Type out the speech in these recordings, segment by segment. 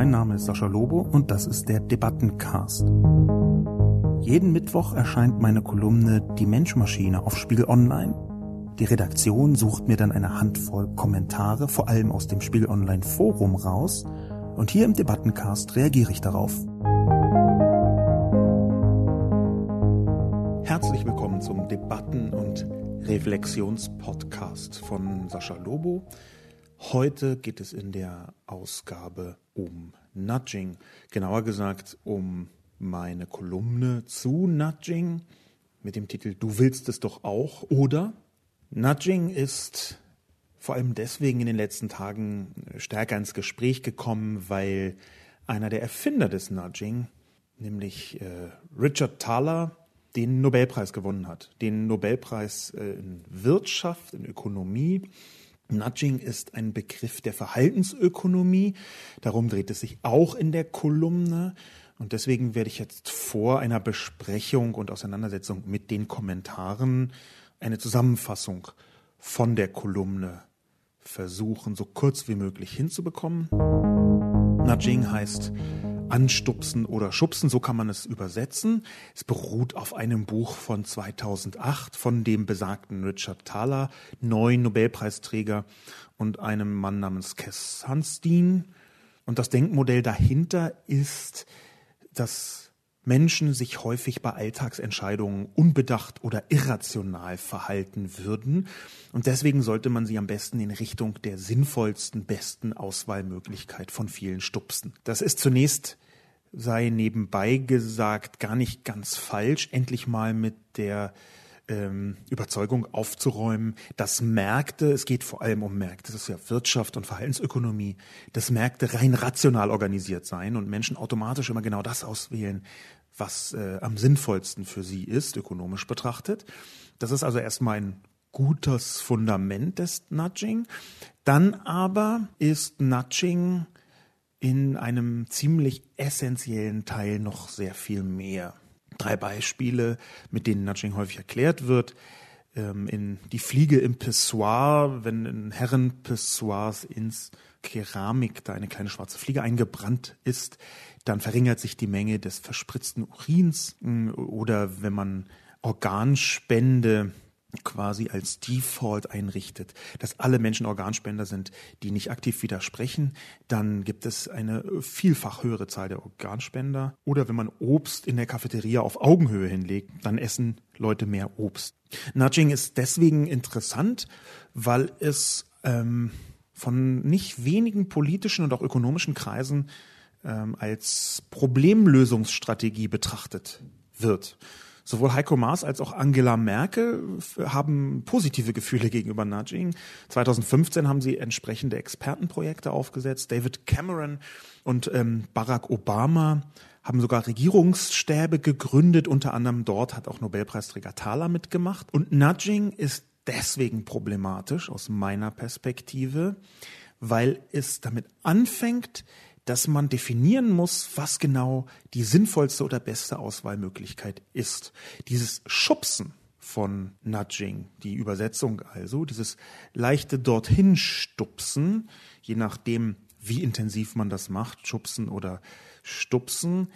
Mein Name ist Sascha Lobo und das ist der Debattencast. Jeden Mittwoch erscheint meine Kolumne Die Menschmaschine auf Spiegel Online. Die Redaktion sucht mir dann eine Handvoll Kommentare, vor allem aus dem Spiegel Online Forum raus, und hier im Debattencast reagiere ich darauf. Herzlich willkommen zum Debatten- und Reflexionspodcast von Sascha Lobo. Heute geht es in der Ausgabe um Nudging, genauer gesagt um meine Kolumne zu Nudging mit dem Titel Du willst es doch auch oder Nudging ist vor allem deswegen in den letzten Tagen stärker ins Gespräch gekommen, weil einer der Erfinder des Nudging, nämlich äh, Richard Thaler, den Nobelpreis gewonnen hat. Den Nobelpreis äh, in Wirtschaft, in Ökonomie Nudging ist ein Begriff der Verhaltensökonomie. Darum dreht es sich auch in der Kolumne. Und deswegen werde ich jetzt vor einer Besprechung und Auseinandersetzung mit den Kommentaren eine Zusammenfassung von der Kolumne versuchen, so kurz wie möglich hinzubekommen. Nudging heißt anstupsen oder schubsen, so kann man es übersetzen. Es beruht auf einem Buch von 2008 von dem besagten Richard Thaler, neun Nobelpreisträger und einem Mann namens Cass Sunstein. Und das Denkmodell dahinter ist, dass Menschen sich häufig bei Alltagsentscheidungen unbedacht oder irrational verhalten würden. Und deswegen sollte man sie am besten in Richtung der sinnvollsten, besten Auswahlmöglichkeit von vielen stupsen. Das ist zunächst sei nebenbei gesagt gar nicht ganz falsch, endlich mal mit der ähm, Überzeugung aufzuräumen, dass Märkte, es geht vor allem um Märkte, das ist ja Wirtschaft und Verhaltensökonomie, dass Märkte rein rational organisiert seien und Menschen automatisch immer genau das auswählen, was äh, am sinnvollsten für sie ist, ökonomisch betrachtet. Das ist also erstmal ein gutes Fundament des Nudging. Dann aber ist Nudging in einem ziemlich essentiellen Teil noch sehr viel mehr drei Beispiele, mit denen Nudging häufig erklärt wird. Ähm, in die Fliege im Pissoir, wenn in Herrenpissoirs ins Keramik da eine kleine schwarze Fliege eingebrannt ist, dann verringert sich die Menge des verspritzten Urins. Oder wenn man Organspende quasi als Default einrichtet, dass alle Menschen Organspender sind, die nicht aktiv widersprechen, dann gibt es eine vielfach höhere Zahl der Organspender. Oder wenn man Obst in der Cafeteria auf Augenhöhe hinlegt, dann essen Leute mehr Obst. Nudging ist deswegen interessant, weil es ähm, von nicht wenigen politischen und auch ökonomischen Kreisen ähm, als Problemlösungsstrategie betrachtet wird. Sowohl Heiko Maas als auch Angela Merkel haben positive Gefühle gegenüber Nudging. 2015 haben sie entsprechende Expertenprojekte aufgesetzt. David Cameron und ähm, Barack Obama haben sogar Regierungsstäbe gegründet. Unter anderem dort hat auch Nobelpreisträger Thaler mitgemacht. Und Nudging ist deswegen problematisch aus meiner Perspektive, weil es damit anfängt, dass man definieren muss, was genau die sinnvollste oder beste Auswahlmöglichkeit ist. Dieses Schubsen von Nudging, die Übersetzung also, dieses leichte dorthin stupsen, je nachdem, wie intensiv man das macht, schubsen oder stupsen,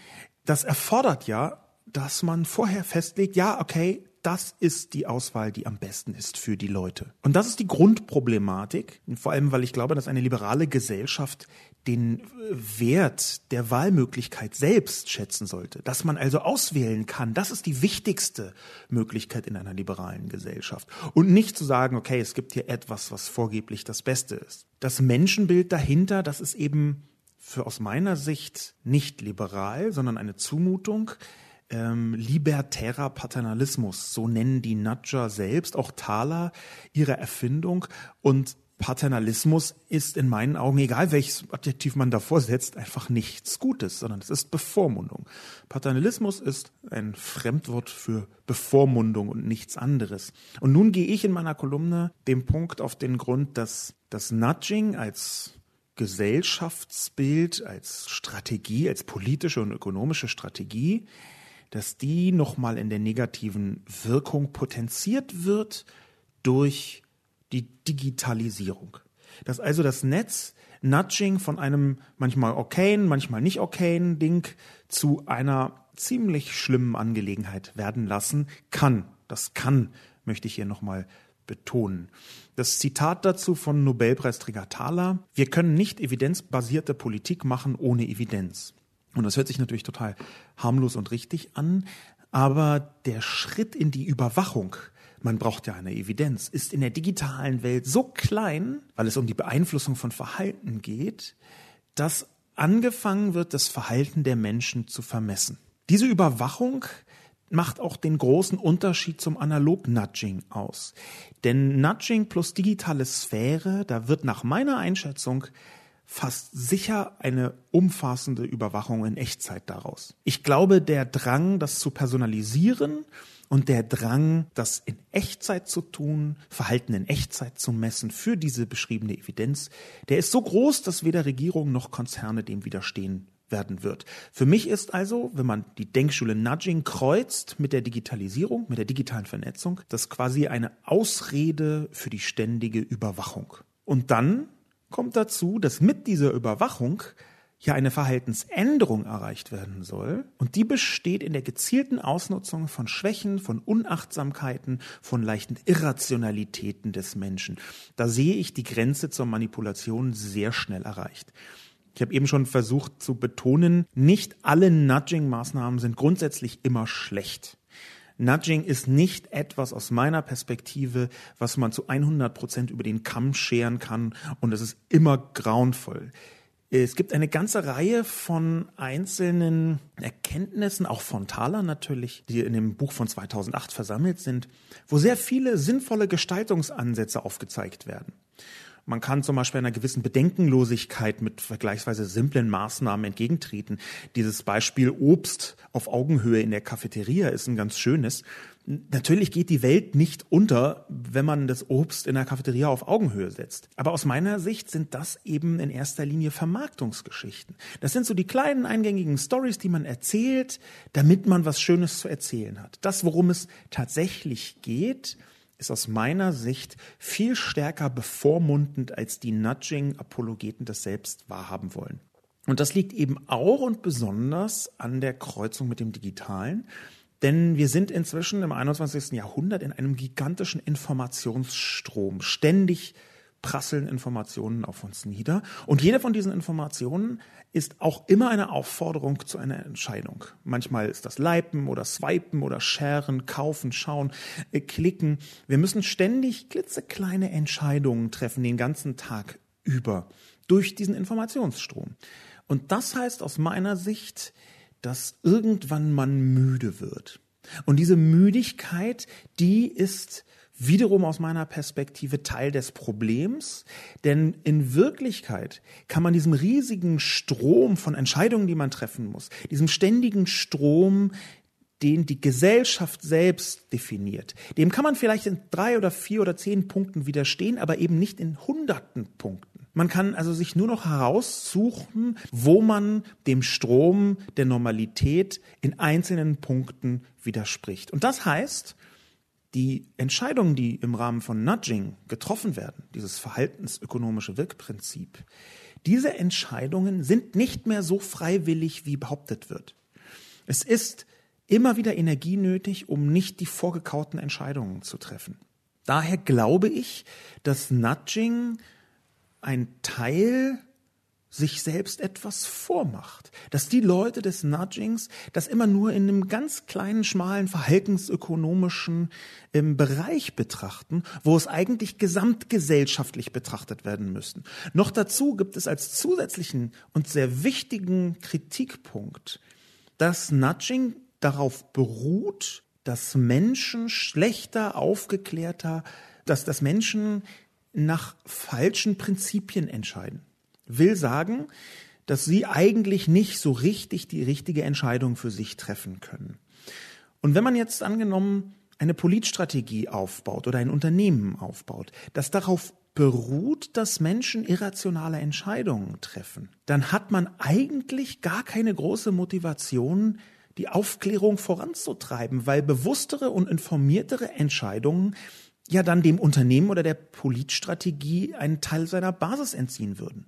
das erfordert ja, dass man vorher festlegt, ja, okay, das ist die Auswahl, die am besten ist für die Leute. Und das ist die Grundproblematik, vor allem weil ich glaube, dass eine liberale Gesellschaft den Wert der Wahlmöglichkeit selbst schätzen sollte, dass man also auswählen kann, das ist die wichtigste Möglichkeit in einer liberalen Gesellschaft. Und nicht zu sagen, okay, es gibt hier etwas, was vorgeblich das Beste ist. Das Menschenbild dahinter, das ist eben für aus meiner Sicht nicht liberal, sondern eine Zumutung, ähm, libertärer Paternalismus, so nennen die Nudger selbst, auch Thaler, ihre Erfindung. Und Paternalismus ist in meinen Augen, egal welches Adjektiv man davor setzt, einfach nichts Gutes, sondern es ist Bevormundung. Paternalismus ist ein Fremdwort für Bevormundung und nichts anderes. Und nun gehe ich in meiner Kolumne dem Punkt auf den Grund, dass das Nudging als Gesellschaftsbild, als Strategie, als politische und ökonomische Strategie dass die nochmal in der negativen Wirkung potenziert wird durch die Digitalisierung. Dass also das Netz Nudging von einem manchmal okayen, manchmal nicht okayen Ding zu einer ziemlich schlimmen Angelegenheit werden lassen kann. Das kann, möchte ich hier nochmal betonen. Das Zitat dazu von Nobelpreisträger Thaler, wir können nicht evidenzbasierte Politik machen ohne Evidenz. Und das hört sich natürlich total harmlos und richtig an, aber der Schritt in die Überwachung, man braucht ja eine Evidenz, ist in der digitalen Welt so klein, weil es um die Beeinflussung von Verhalten geht, dass angefangen wird, das Verhalten der Menschen zu vermessen. Diese Überwachung macht auch den großen Unterschied zum Analog-Nudging aus. Denn Nudging plus digitale Sphäre, da wird nach meiner Einschätzung fast sicher eine umfassende Überwachung in Echtzeit daraus. Ich glaube, der Drang, das zu personalisieren und der Drang, das in Echtzeit zu tun, Verhalten in Echtzeit zu messen für diese beschriebene Evidenz, der ist so groß, dass weder Regierung noch Konzerne dem widerstehen werden wird. Für mich ist also, wenn man die Denkschule Nudging kreuzt mit der Digitalisierung, mit der digitalen Vernetzung, das quasi eine Ausrede für die ständige Überwachung. Und dann kommt dazu, dass mit dieser Überwachung ja eine Verhaltensänderung erreicht werden soll. Und die besteht in der gezielten Ausnutzung von Schwächen, von Unachtsamkeiten, von leichten Irrationalitäten des Menschen. Da sehe ich die Grenze zur Manipulation sehr schnell erreicht. Ich habe eben schon versucht zu betonen, nicht alle Nudging-Maßnahmen sind grundsätzlich immer schlecht. Nudging ist nicht etwas aus meiner Perspektive, was man zu 100 Prozent über den Kamm scheren kann und es ist immer grauenvoll. Es gibt eine ganze Reihe von einzelnen Erkenntnissen, auch von Thaler natürlich, die in dem Buch von 2008 versammelt sind, wo sehr viele sinnvolle Gestaltungsansätze aufgezeigt werden. Man kann zum Beispiel einer gewissen Bedenkenlosigkeit mit vergleichsweise simplen Maßnahmen entgegentreten. Dieses Beispiel Obst auf Augenhöhe in der Cafeteria ist ein ganz schönes. Natürlich geht die Welt nicht unter, wenn man das Obst in der Cafeteria auf Augenhöhe setzt. Aber aus meiner Sicht sind das eben in erster Linie Vermarktungsgeschichten. Das sind so die kleinen eingängigen Stories, die man erzählt, damit man was Schönes zu erzählen hat. Das, worum es tatsächlich geht, ist aus meiner Sicht viel stärker bevormundend, als die Nudging-Apologeten das selbst wahrhaben wollen. Und das liegt eben auch und besonders an der Kreuzung mit dem Digitalen. Denn wir sind inzwischen im 21. Jahrhundert in einem gigantischen Informationsstrom. Ständig prasseln Informationen auf uns nieder. Und jede von diesen Informationen ist auch immer eine Aufforderung zu einer Entscheidung. Manchmal ist das Lipen oder Swipen oder Sharen, Kaufen, Schauen, äh, Klicken. Wir müssen ständig klitzekleine Entscheidungen treffen, den ganzen Tag über, durch diesen Informationsstrom. Und das heißt aus meiner Sicht, dass irgendwann man müde wird. Und diese Müdigkeit, die ist wiederum aus meiner Perspektive Teil des Problems, denn in Wirklichkeit kann man diesem riesigen Strom von Entscheidungen, die man treffen muss, diesem ständigen Strom, den die Gesellschaft selbst definiert, dem kann man vielleicht in drei oder vier oder zehn Punkten widerstehen, aber eben nicht in hunderten Punkten. Man kann also sich nur noch heraussuchen, wo man dem Strom der Normalität in einzelnen Punkten widerspricht. Und das heißt, die Entscheidungen, die im Rahmen von Nudging getroffen werden, dieses verhaltensökonomische Wirkprinzip, diese Entscheidungen sind nicht mehr so freiwillig, wie behauptet wird. Es ist immer wieder Energie nötig, um nicht die vorgekauten Entscheidungen zu treffen. Daher glaube ich, dass Nudging ein Teil sich selbst etwas vormacht. Dass die Leute des Nudgings das immer nur in einem ganz kleinen, schmalen, verhaltensökonomischen ähm, Bereich betrachten, wo es eigentlich gesamtgesellschaftlich betrachtet werden müssten. Noch dazu gibt es als zusätzlichen und sehr wichtigen Kritikpunkt, dass Nudging darauf beruht, dass Menschen schlechter, aufgeklärter, dass, dass Menschen nach falschen Prinzipien entscheiden will sagen, dass sie eigentlich nicht so richtig die richtige Entscheidung für sich treffen können. Und wenn man jetzt angenommen eine Politstrategie aufbaut oder ein Unternehmen aufbaut, das darauf beruht, dass Menschen irrationale Entscheidungen treffen, dann hat man eigentlich gar keine große Motivation, die Aufklärung voranzutreiben, weil bewusstere und informiertere Entscheidungen ja dann dem Unternehmen oder der Politstrategie einen Teil seiner Basis entziehen würden.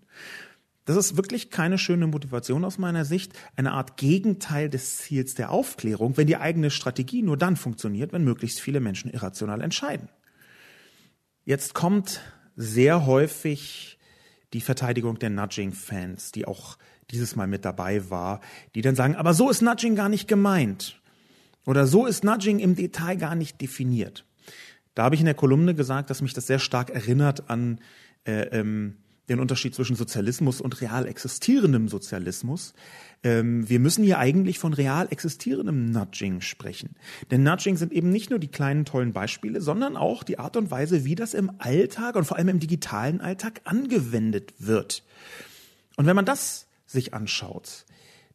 Das ist wirklich keine schöne Motivation aus meiner Sicht, eine Art Gegenteil des Ziels der Aufklärung, wenn die eigene Strategie nur dann funktioniert, wenn möglichst viele Menschen irrational entscheiden. Jetzt kommt sehr häufig die Verteidigung der Nudging-Fans, die auch dieses Mal mit dabei war, die dann sagen, aber so ist Nudging gar nicht gemeint. Oder so ist Nudging im Detail gar nicht definiert. Da habe ich in der Kolumne gesagt, dass mich das sehr stark erinnert an äh, ähm, den Unterschied zwischen Sozialismus und real existierendem Sozialismus. Ähm, wir müssen hier eigentlich von real existierendem Nudging sprechen. Denn Nudging sind eben nicht nur die kleinen tollen Beispiele, sondern auch die Art und Weise, wie das im Alltag und vor allem im digitalen Alltag angewendet wird. Und wenn man das sich anschaut,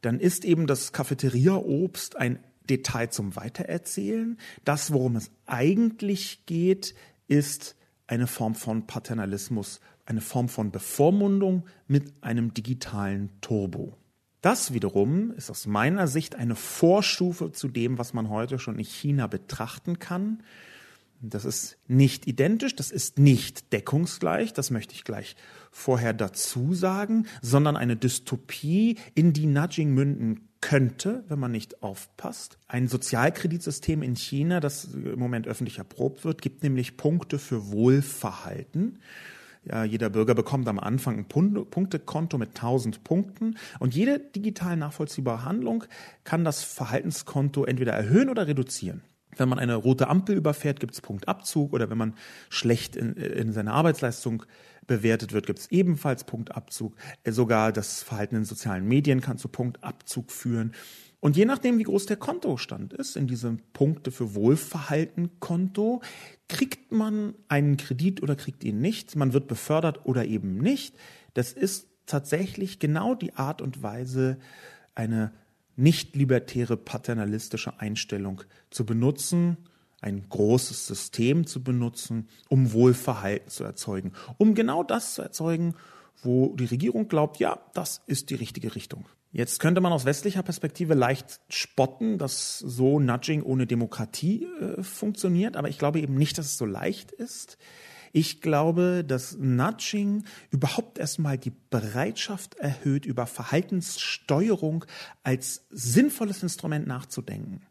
dann ist eben das Cafeteria-Obst ein Detail zum Weitererzählen. Das, worum es eigentlich geht, ist eine Form von Paternalismus eine Form von Bevormundung mit einem digitalen Turbo. Das wiederum ist aus meiner Sicht eine Vorstufe zu dem, was man heute schon in China betrachten kann. Das ist nicht identisch, das ist nicht deckungsgleich, das möchte ich gleich vorher dazu sagen, sondern eine Dystopie, in die Nudging münden könnte, wenn man nicht aufpasst. Ein Sozialkreditsystem in China, das im Moment öffentlich erprobt wird, gibt nämlich Punkte für Wohlverhalten. Ja, jeder Bürger bekommt am Anfang ein Punktekonto mit 1000 Punkten und jede digital nachvollziehbare Handlung kann das Verhaltenskonto entweder erhöhen oder reduzieren. Wenn man eine rote Ampel überfährt, gibt es Punktabzug oder wenn man schlecht in, in seiner Arbeitsleistung bewertet wird, gibt es ebenfalls Punktabzug. Sogar das Verhalten in sozialen Medien kann zu Punktabzug führen. Und je nachdem, wie groß der Kontostand ist, in diesem Punkte für Wohlverhalten Konto, kriegt man einen Kredit oder kriegt ihn nicht. Man wird befördert oder eben nicht. Das ist tatsächlich genau die Art und Weise, eine nicht libertäre paternalistische Einstellung zu benutzen, ein großes System zu benutzen, um Wohlverhalten zu erzeugen, um genau das zu erzeugen, wo die Regierung glaubt, ja, das ist die richtige Richtung. Jetzt könnte man aus westlicher Perspektive leicht spotten, dass so Nudging ohne Demokratie äh, funktioniert, aber ich glaube eben nicht, dass es so leicht ist. Ich glaube, dass Nudging überhaupt erstmal die Bereitschaft erhöht, über Verhaltenssteuerung als sinnvolles Instrument nachzudenken.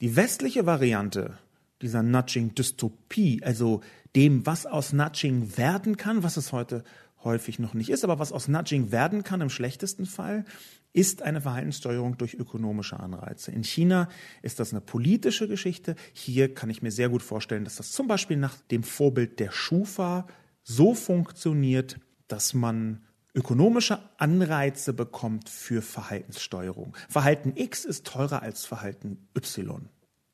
Die westliche Variante dieser Nudging-Dystopie, also dem, was aus Nudging werden kann, was es heute häufig noch nicht ist, aber was aus Nudging werden kann im schlechtesten Fall, ist eine Verhaltenssteuerung durch ökonomische Anreize. In China ist das eine politische Geschichte. Hier kann ich mir sehr gut vorstellen, dass das zum Beispiel nach dem Vorbild der Schufa so funktioniert, dass man ökonomische Anreize bekommt für Verhaltenssteuerung. Verhalten X ist teurer als Verhalten Y.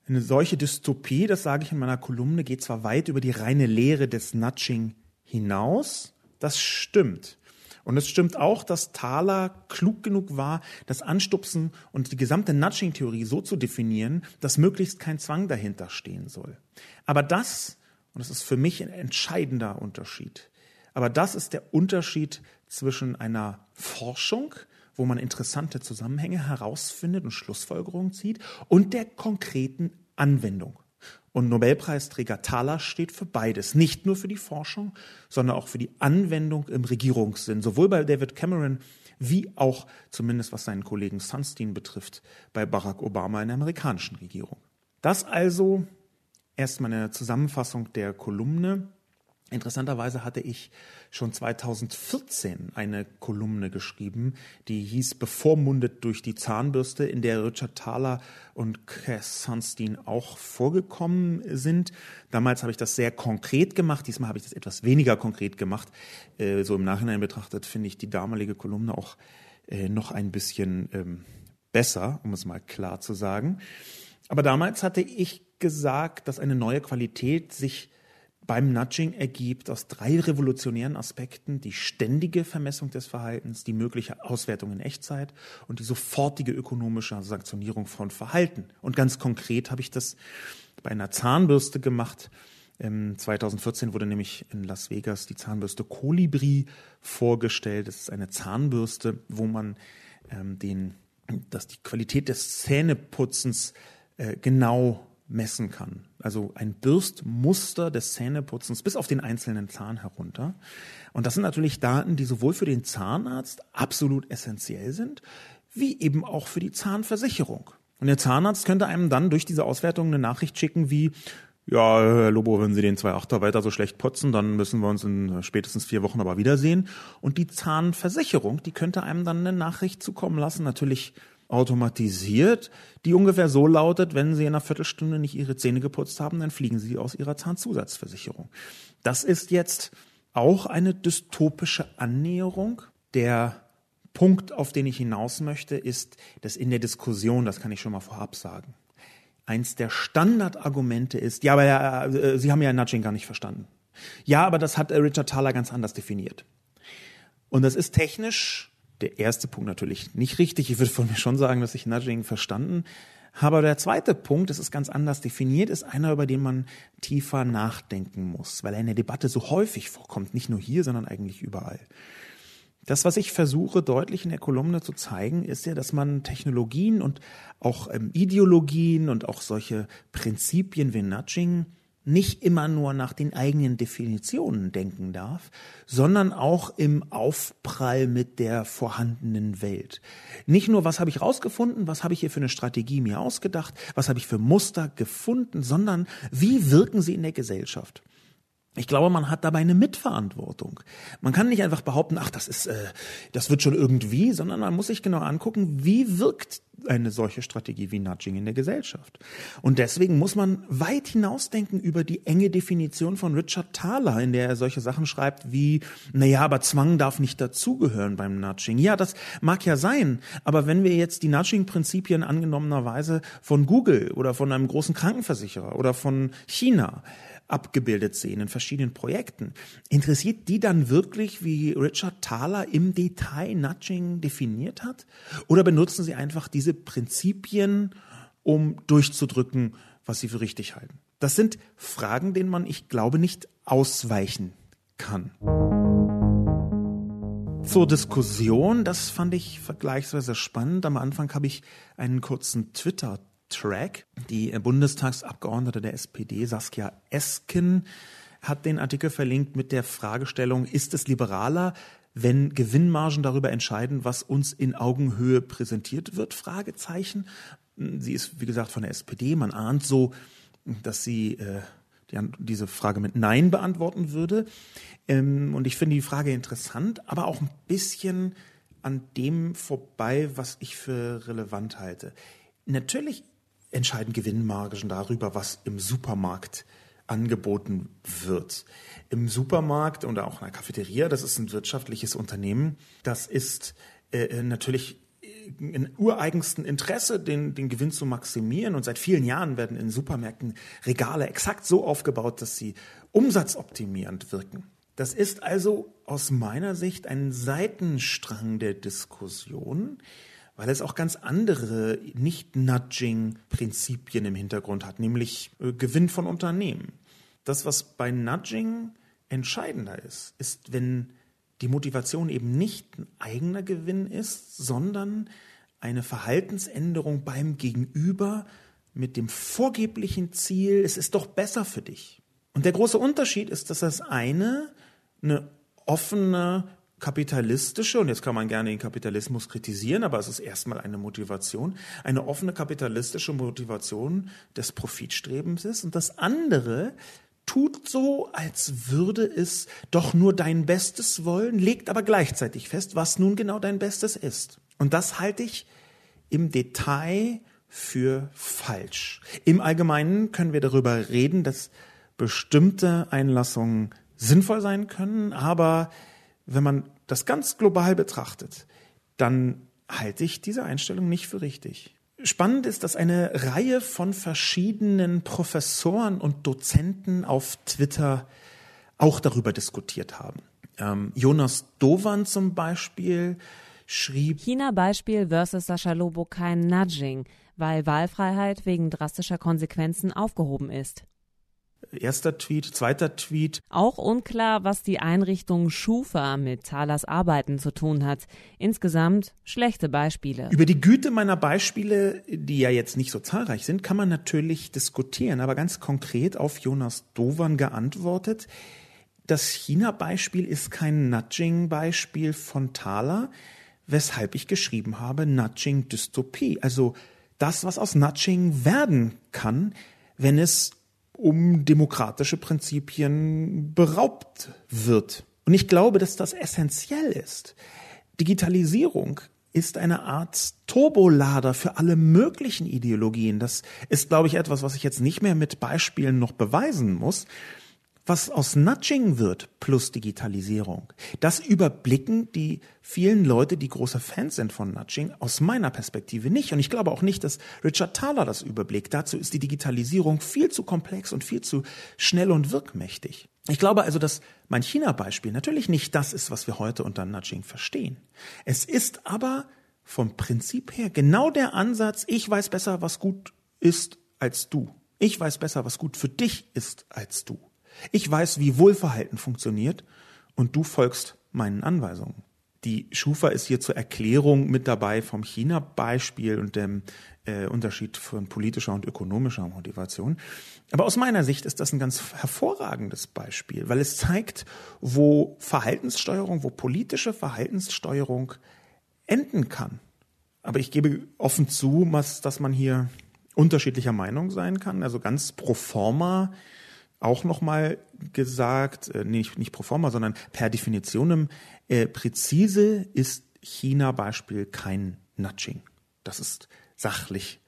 Eine solche Dystopie, das sage ich in meiner Kolumne, geht zwar weit über die reine Lehre des Nudging hinaus, das stimmt. Und es stimmt auch, dass Thaler klug genug war, das Anstupsen und die gesamte Nudging-Theorie so zu definieren, dass möglichst kein Zwang dahinter stehen soll. Aber das, und das ist für mich ein entscheidender Unterschied, aber das ist der Unterschied zwischen einer Forschung, wo man interessante Zusammenhänge herausfindet und Schlussfolgerungen zieht, und der konkreten Anwendung. Und Nobelpreisträger Thaler steht für beides. Nicht nur für die Forschung, sondern auch für die Anwendung im Regierungssinn. Sowohl bei David Cameron wie auch, zumindest was seinen Kollegen Sunstein betrifft, bei Barack Obama in der amerikanischen Regierung. Das also erstmal eine Zusammenfassung der Kolumne. Interessanterweise hatte ich schon 2014 eine Kolumne geschrieben, die hieß Bevormundet durch die Zahnbürste, in der Richard Thaler und Cass Sunstein auch vorgekommen sind. Damals habe ich das sehr konkret gemacht, diesmal habe ich das etwas weniger konkret gemacht. Äh, so im Nachhinein betrachtet finde ich die damalige Kolumne auch äh, noch ein bisschen ähm, besser, um es mal klar zu sagen. Aber damals hatte ich gesagt, dass eine neue Qualität sich beim Nudging ergibt aus drei revolutionären Aspekten die ständige Vermessung des Verhaltens, die mögliche Auswertung in Echtzeit und die sofortige ökonomische Sanktionierung von Verhalten. Und ganz konkret habe ich das bei einer Zahnbürste gemacht. 2014 wurde nämlich in Las Vegas die Zahnbürste Colibri vorgestellt. Das ist eine Zahnbürste, wo man ähm, den, dass die Qualität des Zähneputzens äh, genau messen kann. Also ein Bürstmuster des Zähneputzens bis auf den einzelnen Zahn herunter. Und das sind natürlich Daten, die sowohl für den Zahnarzt absolut essentiell sind, wie eben auch für die Zahnversicherung. Und der Zahnarzt könnte einem dann durch diese Auswertung eine Nachricht schicken wie, ja, Herr Lobo, wenn Sie den 2.8er weiter so schlecht putzen, dann müssen wir uns in spätestens vier Wochen aber wiedersehen. Und die Zahnversicherung, die könnte einem dann eine Nachricht zukommen lassen, natürlich automatisiert, die ungefähr so lautet, wenn Sie in einer Viertelstunde nicht Ihre Zähne geputzt haben, dann fliegen Sie aus Ihrer Zahnzusatzversicherung. Das ist jetzt auch eine dystopische Annäherung. Der Punkt, auf den ich hinaus möchte, ist, dass in der Diskussion, das kann ich schon mal vorab sagen, eins der Standardargumente ist, ja, aber ja, äh, Sie haben ja Nudging gar nicht verstanden. Ja, aber das hat äh, Richard Thaler ganz anders definiert. Und das ist technisch der erste Punkt natürlich nicht richtig. Ich würde von mir schon sagen, dass ich Nudging verstanden habe. Aber der zweite Punkt, das ist ganz anders definiert, ist einer, über den man tiefer nachdenken muss, weil er in der Debatte so häufig vorkommt, nicht nur hier, sondern eigentlich überall. Das, was ich versuche deutlich in der Kolumne zu zeigen, ist ja, dass man Technologien und auch ähm, Ideologien und auch solche Prinzipien wie Nudging nicht immer nur nach den eigenen Definitionen denken darf, sondern auch im Aufprall mit der vorhandenen Welt. Nicht nur, was habe ich rausgefunden, was habe ich hier für eine Strategie mir ausgedacht, was habe ich für Muster gefunden, sondern wie wirken sie in der Gesellschaft. Ich glaube, man hat dabei eine Mitverantwortung. Man kann nicht einfach behaupten, ach, das ist, äh, das wird schon irgendwie, sondern man muss sich genau angucken, wie wirkt eine solche Strategie wie Nudging in der Gesellschaft. Und deswegen muss man weit hinausdenken über die enge Definition von Richard Thaler, in der er solche Sachen schreibt wie, na ja, aber Zwang darf nicht dazugehören beim Nudging. Ja, das mag ja sein, aber wenn wir jetzt die Nudging-Prinzipien angenommenerweise von Google oder von einem großen Krankenversicherer oder von China abgebildet sehen in verschiedenen Projekten. Interessiert die dann wirklich, wie Richard Thaler im Detail Nudging definiert hat? Oder benutzen sie einfach diese Prinzipien, um durchzudrücken, was sie für richtig halten? Das sind Fragen, denen man, ich glaube, nicht ausweichen kann. Zur Diskussion, das fand ich vergleichsweise spannend. Am Anfang habe ich einen kurzen Twitter Track. Die Bundestagsabgeordnete der SPD, Saskia Esken, hat den Artikel verlinkt mit der Fragestellung, ist es liberaler, wenn Gewinnmargen darüber entscheiden, was uns in Augenhöhe präsentiert wird? Fragezeichen. Sie ist, wie gesagt, von der SPD. Man ahnt so, dass sie äh, die, diese Frage mit Nein beantworten würde. Ähm, und ich finde die Frage interessant, aber auch ein bisschen an dem vorbei, was ich für relevant halte. Natürlich entscheiden Gewinnmargen darüber, was im Supermarkt angeboten wird. Im Supermarkt und auch in der Cafeteria, das ist ein wirtschaftliches Unternehmen, das ist äh, äh natürlich in ureigensten Interesse, den, den Gewinn zu maximieren. Und seit vielen Jahren werden in Supermärkten Regale exakt so aufgebaut, dass sie umsatzoptimierend wirken. Das ist also aus meiner Sicht ein Seitenstrang der Diskussion, weil es auch ganz andere Nicht-Nudging-Prinzipien im Hintergrund hat, nämlich äh, Gewinn von Unternehmen. Das, was bei Nudging entscheidender ist, ist, wenn die Motivation eben nicht ein eigener Gewinn ist, sondern eine Verhaltensänderung beim Gegenüber mit dem vorgeblichen Ziel, es ist doch besser für dich. Und der große Unterschied ist, dass das eine eine offene kapitalistische, und jetzt kann man gerne den Kapitalismus kritisieren, aber es ist erstmal eine Motivation, eine offene kapitalistische Motivation des Profitstrebens ist. Und das andere tut so, als würde es doch nur dein Bestes wollen, legt aber gleichzeitig fest, was nun genau dein Bestes ist. Und das halte ich im Detail für falsch. Im Allgemeinen können wir darüber reden, dass bestimmte Einlassungen sinnvoll sein können, aber wenn man das ganz global betrachtet, dann halte ich diese Einstellung nicht für richtig. Spannend ist, dass eine Reihe von verschiedenen Professoren und Dozenten auf Twitter auch darüber diskutiert haben. Ähm, Jonas Dovan zum Beispiel schrieb China-Beispiel versus Sascha Lobo kein Nudging, weil Wahlfreiheit wegen drastischer Konsequenzen aufgehoben ist. Erster Tweet, zweiter Tweet. Auch unklar, was die Einrichtung Schufa mit Thalers Arbeiten zu tun hat. Insgesamt schlechte Beispiele. Über die Güte meiner Beispiele, die ja jetzt nicht so zahlreich sind, kann man natürlich diskutieren. Aber ganz konkret auf Jonas Dovan geantwortet. Das China-Beispiel ist kein Nudging-Beispiel von Thaler, weshalb ich geschrieben habe Nudging-Dystopie. Also das, was aus Nudging werden kann, wenn es um demokratische Prinzipien beraubt wird. Und ich glaube, dass das essentiell ist. Digitalisierung ist eine Art Turbolader für alle möglichen Ideologien. Das ist, glaube ich, etwas, was ich jetzt nicht mehr mit Beispielen noch beweisen muss was aus Nudging wird plus Digitalisierung, das überblicken die vielen Leute, die große Fans sind von Nudging, aus meiner Perspektive nicht. Und ich glaube auch nicht, dass Richard Thaler das überblickt. Dazu ist die Digitalisierung viel zu komplex und viel zu schnell und wirkmächtig. Ich glaube also, dass mein China-Beispiel natürlich nicht das ist, was wir heute unter Nudging verstehen. Es ist aber vom Prinzip her genau der Ansatz, ich weiß besser, was gut ist als du. Ich weiß besser, was gut für dich ist als du. Ich weiß, wie Wohlverhalten funktioniert und du folgst meinen Anweisungen. Die Schufa ist hier zur Erklärung mit dabei vom China-Beispiel und dem äh, Unterschied von politischer und ökonomischer Motivation. Aber aus meiner Sicht ist das ein ganz hervorragendes Beispiel, weil es zeigt, wo Verhaltenssteuerung, wo politische Verhaltenssteuerung enden kann. Aber ich gebe offen zu, dass man hier unterschiedlicher Meinung sein kann. Also ganz pro forma auch nochmal gesagt, äh, nicht, nicht pro forma, sondern per Definitionem, äh, präzise ist China-Beispiel kein Nudging. Das ist sachlich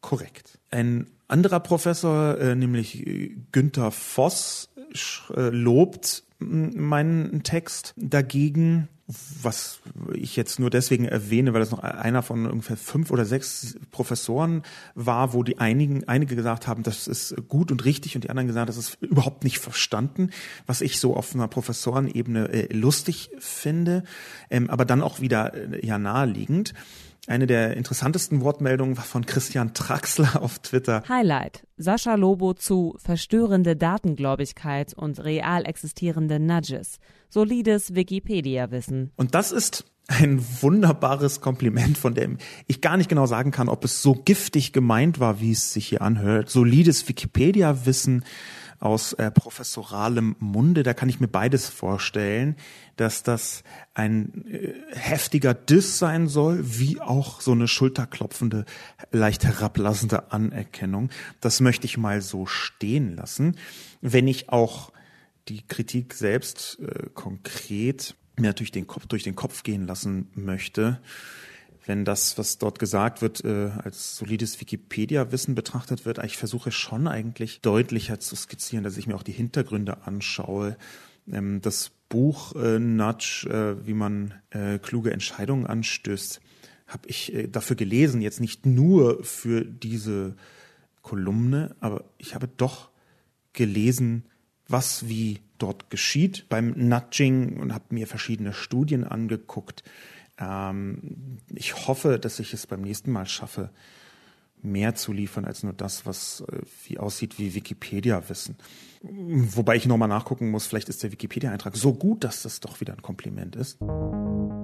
korrekt. Ein anderer Professor, äh, nämlich äh, Günther Voss, äh, lobt meinen Text dagegen was ich jetzt nur deswegen erwähne, weil das noch einer von ungefähr fünf oder sechs Professoren war, wo die einigen, einige gesagt haben, das ist gut und richtig und die anderen gesagt, das ist überhaupt nicht verstanden, was ich so auf einer Professorenebene äh, lustig finde, ähm, aber dann auch wieder äh, ja naheliegend. Eine der interessantesten Wortmeldungen war von Christian Traxler auf Twitter. Highlight. Sascha Lobo zu verstörende Datengläubigkeit und real existierende Nudges. Solides Wikipedia-Wissen. Und das ist ein wunderbares Kompliment, von dem ich gar nicht genau sagen kann, ob es so giftig gemeint war, wie es sich hier anhört. Solides Wikipedia-Wissen aus äh, professoralem Munde. Da kann ich mir beides vorstellen, dass das ein äh, heftiger Diss sein soll, wie auch so eine schulterklopfende, leicht herablassende Anerkennung. Das möchte ich mal so stehen lassen. Wenn ich auch die Kritik selbst äh, konkret mir natürlich den Kopf, durch den Kopf gehen lassen möchte, wenn das, was dort gesagt wird, äh, als solides Wikipedia-Wissen betrachtet wird, ich versuche schon eigentlich deutlicher zu skizzieren, dass ich mir auch die Hintergründe anschaue. Ähm, das Buch äh, Nudge, äh, wie man äh, kluge Entscheidungen anstößt, habe ich äh, dafür gelesen, jetzt nicht nur für diese Kolumne, aber ich habe doch gelesen, was wie dort geschieht beim Nudging und habe mir verschiedene Studien angeguckt. Ähm, ich hoffe, dass ich es beim nächsten Mal schaffe, mehr zu liefern als nur das, was äh, wie aussieht wie Wikipedia-Wissen. Wobei ich nochmal nachgucken muss, vielleicht ist der Wikipedia-Eintrag so gut, dass das doch wieder ein Kompliment ist.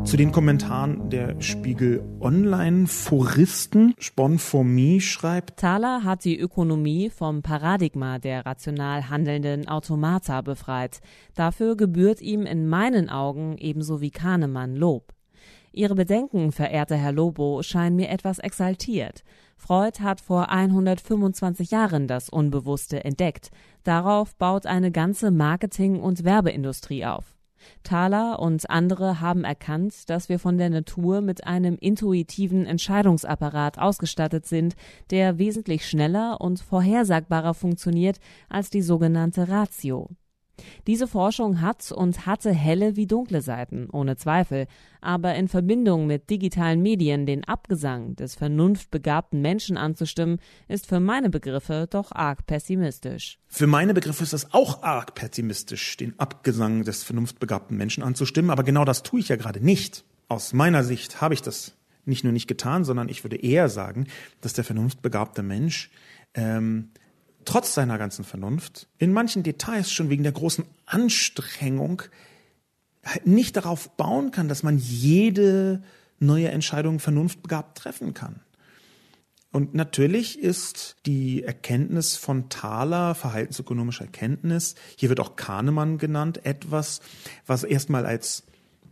Zu den Kommentaren der Spiegel Online-Foristen, Spon for Me schreibt, Thaler hat die Ökonomie vom Paradigma der rational handelnden Automata befreit. Dafür gebührt ihm in meinen Augen ebenso wie Kahnemann Lob. Ihre Bedenken, verehrter Herr Lobo, scheinen mir etwas exaltiert. Freud hat vor 125 Jahren das Unbewusste entdeckt. Darauf baut eine ganze Marketing- und Werbeindustrie auf. Thaler und andere haben erkannt, dass wir von der Natur mit einem intuitiven Entscheidungsapparat ausgestattet sind, der wesentlich schneller und vorhersagbarer funktioniert als die sogenannte Ratio. Diese Forschung hat und hatte helle wie dunkle Seiten, ohne Zweifel, aber in Verbindung mit digitalen Medien den Abgesang des vernunftbegabten Menschen anzustimmen, ist für meine Begriffe doch arg pessimistisch. Für meine Begriffe ist es auch arg pessimistisch, den Abgesang des vernunftbegabten Menschen anzustimmen, aber genau das tue ich ja gerade nicht. Aus meiner Sicht habe ich das nicht nur nicht getan, sondern ich würde eher sagen, dass der vernunftbegabte Mensch ähm, trotz seiner ganzen Vernunft, in manchen Details schon wegen der großen Anstrengung halt nicht darauf bauen kann, dass man jede neue Entscheidung vernunftbegabt treffen kann. Und natürlich ist die Erkenntnis von Thaler, verhaltensökonomische Erkenntnis, hier wird auch Kahnemann genannt, etwas, was erstmal als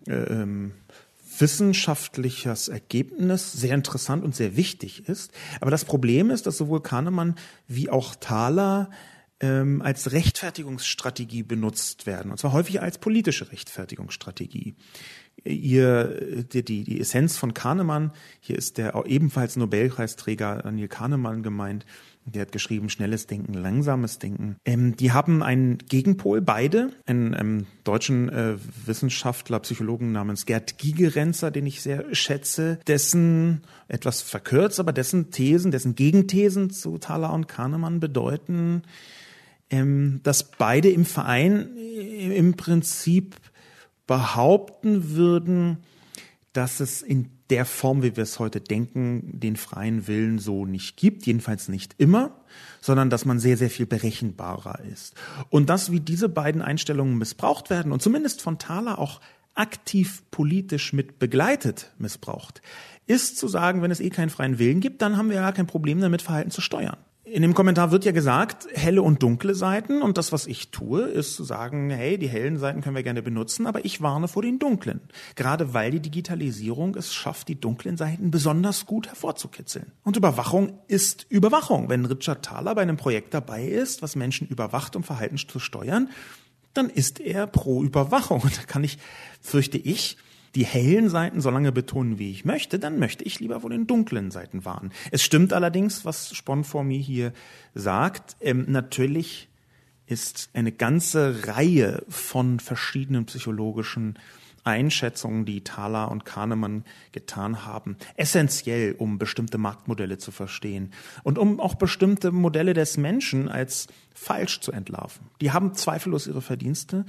äh, ähm, wissenschaftliches Ergebnis sehr interessant und sehr wichtig ist. Aber das Problem ist, dass sowohl Kahnemann wie auch Thaler ähm, als Rechtfertigungsstrategie benutzt werden, und zwar häufig als politische Rechtfertigungsstrategie ihr, die, die, die Essenz von Kahnemann, hier ist der ebenfalls Nobelpreisträger Daniel Kahnemann gemeint, der hat geschrieben, schnelles Denken, langsames Denken. Ähm, die haben einen Gegenpol, beide, einen ähm, deutschen äh, Wissenschaftler, Psychologen namens Gerd Gigerenzer, den ich sehr schätze, dessen, etwas verkürzt, aber dessen Thesen, dessen Gegenthesen zu Thaler und Kahnemann bedeuten, ähm, dass beide im Verein äh, im Prinzip behaupten würden, dass es in der Form, wie wir es heute denken, den freien Willen so nicht gibt, jedenfalls nicht immer, sondern dass man sehr, sehr viel berechenbarer ist. Und dass, wie diese beiden Einstellungen missbraucht werden und zumindest von Thaler auch aktiv politisch mit begleitet missbraucht, ist zu sagen, wenn es eh keinen freien Willen gibt, dann haben wir ja kein Problem damit, Verhalten zu steuern. In dem Kommentar wird ja gesagt, helle und dunkle Seiten. Und das, was ich tue, ist zu sagen, hey, die hellen Seiten können wir gerne benutzen, aber ich warne vor den dunklen. Gerade weil die Digitalisierung es schafft, die dunklen Seiten besonders gut hervorzukitzeln. Und Überwachung ist Überwachung. Wenn Richard Thaler bei einem Projekt dabei ist, was Menschen überwacht, um Verhalten zu steuern, dann ist er pro Überwachung. Und da kann ich, fürchte ich, die hellen Seiten so lange betonen, wie ich möchte, dann möchte ich lieber vor den dunklen Seiten warnen. Es stimmt allerdings, was Spon vor mir hier sagt. Ähm, natürlich ist eine ganze Reihe von verschiedenen psychologischen Einschätzungen, die Thaler und Kahnemann getan haben, essentiell, um bestimmte Marktmodelle zu verstehen und um auch bestimmte Modelle des Menschen als falsch zu entlarven. Die haben zweifellos ihre Verdienste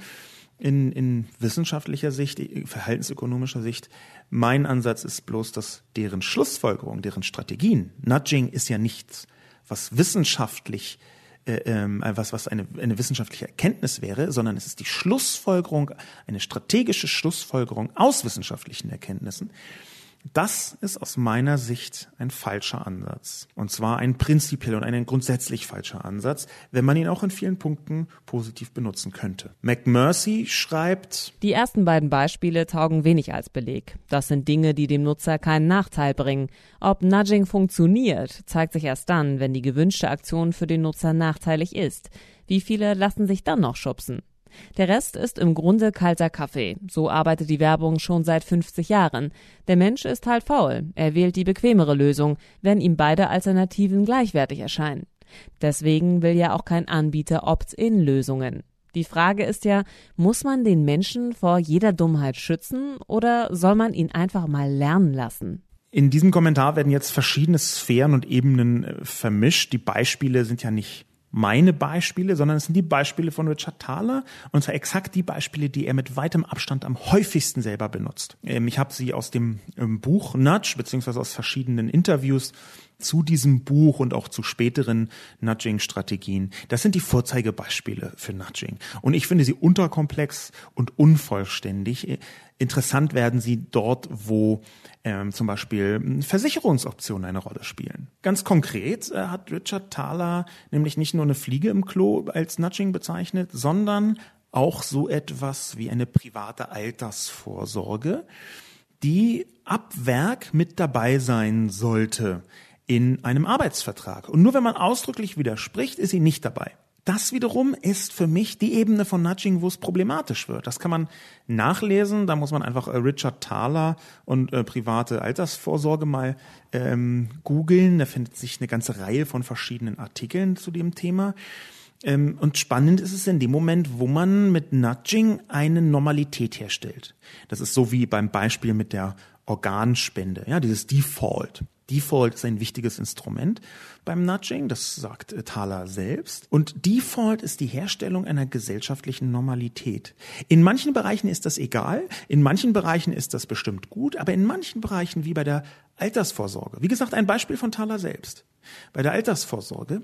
in, in wissenschaftlicher Sicht, verhaltensökonomischer Sicht. Mein Ansatz ist bloß, dass deren Schlussfolgerung, deren Strategien, Nudging ist ja nichts, was wissenschaftlich äh, ähm, was, was eine, eine wissenschaftliche Erkenntnis wäre, sondern es ist die Schlussfolgerung, eine strategische Schlussfolgerung aus wissenschaftlichen Erkenntnissen, das ist aus meiner Sicht ein falscher Ansatz. Und zwar ein prinzipiell und ein grundsätzlich falscher Ansatz, wenn man ihn auch in vielen Punkten positiv benutzen könnte. McMurphy schreibt, Die ersten beiden Beispiele taugen wenig als Beleg. Das sind Dinge, die dem Nutzer keinen Nachteil bringen. Ob Nudging funktioniert, zeigt sich erst dann, wenn die gewünschte Aktion für den Nutzer nachteilig ist. Wie viele lassen sich dann noch schubsen? Der Rest ist im Grunde kalter Kaffee. So arbeitet die Werbung schon seit 50 Jahren. Der Mensch ist halt faul. Er wählt die bequemere Lösung, wenn ihm beide Alternativen gleichwertig erscheinen. Deswegen will ja auch kein Anbieter Opt-in-Lösungen. Die Frage ist ja, muss man den Menschen vor jeder Dummheit schützen oder soll man ihn einfach mal lernen lassen? In diesem Kommentar werden jetzt verschiedene Sphären und Ebenen äh, vermischt. Die Beispiele sind ja nicht meine Beispiele, sondern es sind die Beispiele von Richard Thaler und zwar exakt die Beispiele, die er mit weitem Abstand am häufigsten selber benutzt. Ähm, ich habe sie aus dem ähm, Buch Nudge beziehungsweise aus verschiedenen Interviews zu diesem Buch und auch zu späteren Nudging-Strategien. Das sind die Vorzeigebeispiele für Nudging. Und ich finde sie unterkomplex und unvollständig. Interessant werden sie dort, wo ähm, zum Beispiel Versicherungsoptionen eine Rolle spielen. Ganz konkret äh, hat Richard Thaler nämlich nicht nur eine Fliege im Klo als Nudging bezeichnet, sondern auch so etwas wie eine private Altersvorsorge, die ab Werk mit dabei sein sollte in einem Arbeitsvertrag. Und nur wenn man ausdrücklich widerspricht, ist sie nicht dabei. Das wiederum ist für mich die Ebene von Nudging, wo es problematisch wird. Das kann man nachlesen. Da muss man einfach äh, Richard Thaler und äh, private Altersvorsorge mal ähm, googeln. Da findet sich eine ganze Reihe von verschiedenen Artikeln zu dem Thema. Ähm, und spannend ist es in dem Moment, wo man mit Nudging eine Normalität herstellt. Das ist so wie beim Beispiel mit der Organspende, ja, dieses Default. Default ist ein wichtiges Instrument beim Nudging, das sagt äh, Thaler selbst. Und Default ist die Herstellung einer gesellschaftlichen Normalität. In manchen Bereichen ist das egal, in manchen Bereichen ist das bestimmt gut, aber in manchen Bereichen, wie bei der Altersvorsorge, wie gesagt, ein Beispiel von Thaler selbst. Bei der Altersvorsorge